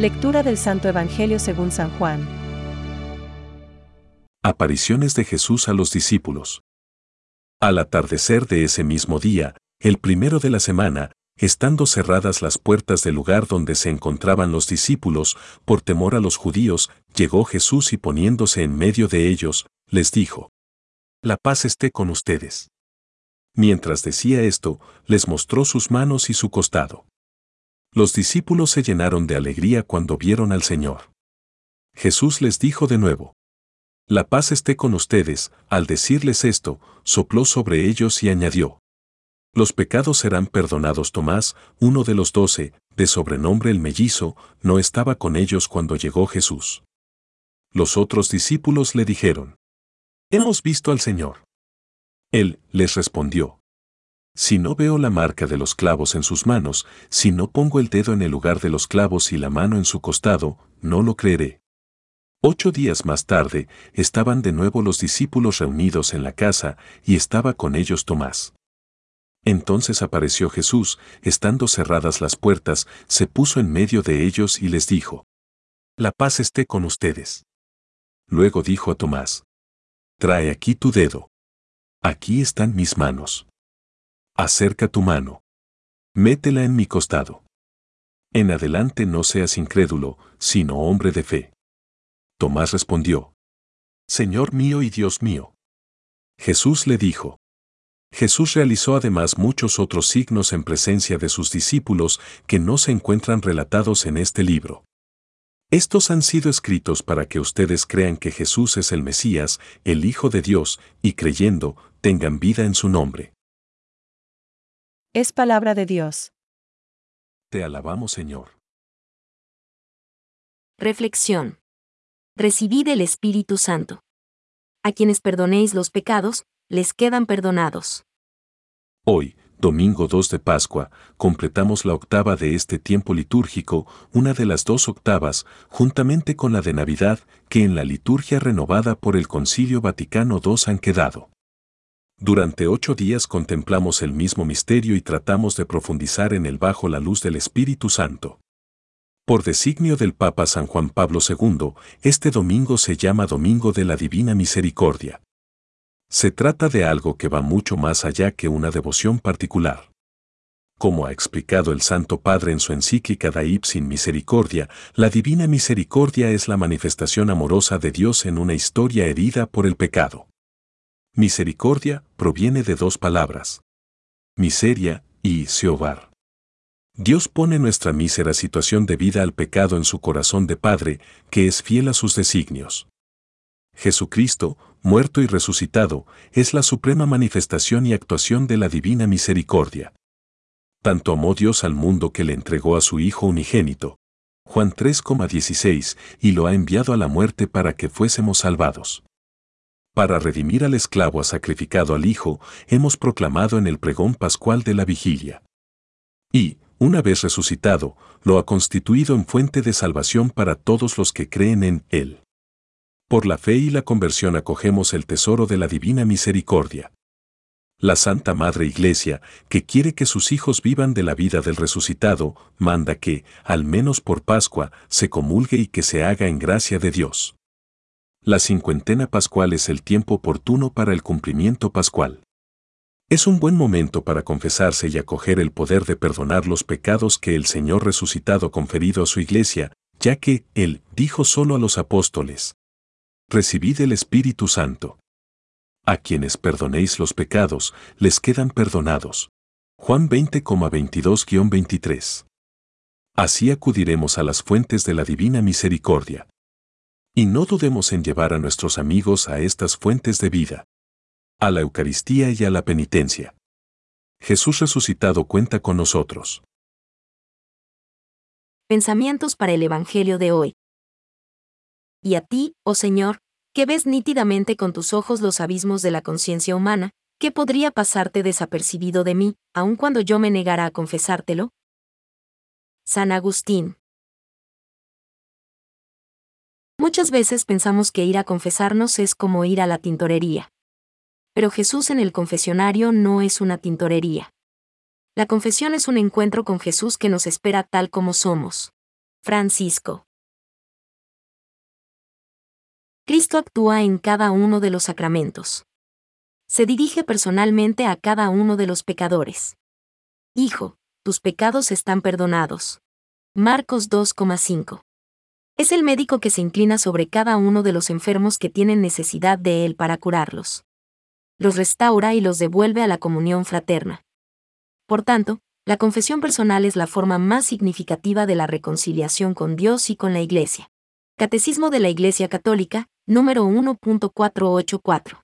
Lectura del Santo Evangelio según San Juan. Apariciones de Jesús a los discípulos. Al atardecer de ese mismo día, el primero de la semana, estando cerradas las puertas del lugar donde se encontraban los discípulos, por temor a los judíos, llegó Jesús y poniéndose en medio de ellos, les dijo, La paz esté con ustedes. Mientras decía esto, les mostró sus manos y su costado. Los discípulos se llenaron de alegría cuando vieron al Señor. Jesús les dijo de nuevo, La paz esté con ustedes, al decirles esto, sopló sobre ellos y añadió, Los pecados serán perdonados. Tomás, uno de los doce, de sobrenombre el mellizo, no estaba con ellos cuando llegó Jesús. Los otros discípulos le dijeron, Hemos visto al Señor. Él les respondió, Si no veo la marca de los clavos en sus manos, si no pongo el dedo en el lugar de los clavos y la mano en su costado, no lo creeré. Ocho días más tarde, estaban de nuevo los discípulos reunidos en la casa, y estaba con ellos Tomás. Entonces apareció Jesús, estando cerradas las puertas, se puso en medio de ellos y les dijo, La paz esté con ustedes. Luego dijo a Tomás, Trae aquí tu dedo. Aquí están mis manos. Acerca tu mano. Métela en mi costado. En adelante no seas incrédulo, sino hombre de fe. Tomás respondió, Señor mío y Dios mío. Jesús le dijo, Jesús realizó además muchos otros signos en presencia de sus discípulos que no se encuentran relatados en este libro. Estos han sido escritos para que ustedes crean que Jesús es el Mesías, el Hijo de Dios, y creyendo, tengan vida en su nombre. Es palabra de Dios. Te alabamos, Señor. Reflexión. Recibid el Espíritu Santo. A quienes perdonéis los pecados, les quedan perdonados. Hoy, domingo 2 de Pascua, completamos la octava de este tiempo litúrgico, una de las dos octavas, juntamente con la de Navidad, que en la liturgia renovada por el Concilio Vaticano II han quedado. Durante ocho días contemplamos el mismo misterio y tratamos de profundizar en él bajo la luz del Espíritu Santo. Por designio del Papa San Juan Pablo II, este domingo se llama Domingo de la Divina Misericordia. Se trata de algo que va mucho más allá que una devoción particular. Como ha explicado el Santo Padre en su encíclica Da Ipsin Misericordia, la Divina Misericordia es la manifestación amorosa de Dios en una historia herida por el pecado. Misericordia proviene de dos palabras. Miseria y Seobar. Dios pone nuestra mísera situación de vida al pecado en su corazón de Padre, que es fiel a sus designios. Jesucristo, muerto y resucitado, es la suprema manifestación y actuación de la divina misericordia. Tanto amó Dios al mundo que le entregó a su Hijo unigénito, Juan 3,16, y lo ha enviado a la muerte para que fuésemos salvados. Para redimir al esclavo sacrificado al Hijo, hemos proclamado en el pregón pascual de la vigilia. Y, una vez resucitado, lo ha constituido en fuente de salvación para todos los que creen en Él. Por la fe y la conversión acogemos el tesoro de la divina misericordia. La Santa Madre Iglesia, que quiere que sus hijos vivan de la vida del resucitado, manda que, al menos por Pascua, se comulgue y que se haga en gracia de Dios. La cincuentena pascual es el tiempo oportuno para el cumplimiento pascual. Es un buen momento para confesarse y acoger el poder de perdonar los pecados que el Señor resucitado conferido a su iglesia, ya que Él dijo solo a los apóstoles, Recibid el Espíritu Santo. A quienes perdonéis los pecados, les quedan perdonados. Juan 20,22-23. Así acudiremos a las fuentes de la divina misericordia. Y no dudemos en llevar a nuestros amigos a estas fuentes de vida. A la Eucaristía y a la penitencia. Jesús resucitado cuenta con nosotros. Pensamientos para el Evangelio de hoy. Y a ti, oh Señor, que ves nítidamente con tus ojos los abismos de la conciencia humana, ¿qué podría pasarte desapercibido de mí, aun cuando yo me negara a confesártelo? San Agustín. Muchas veces pensamos que ir a confesarnos es como ir a la tintorería. Pero Jesús en el confesionario no es una tintorería. La confesión es un encuentro con Jesús que nos espera tal como somos. Francisco. Cristo actúa en cada uno de los sacramentos. Se dirige personalmente a cada uno de los pecadores. Hijo, tus pecados están perdonados. Marcos 2,5. Es el médico que se inclina sobre cada uno de los enfermos que tienen necesidad de él para curarlos. Los restaura y los devuelve a la comunión fraterna. Por tanto, la confesión personal es la forma más significativa de la reconciliación con Dios y con la Iglesia. Catecismo de la Iglesia Católica, número 1.484.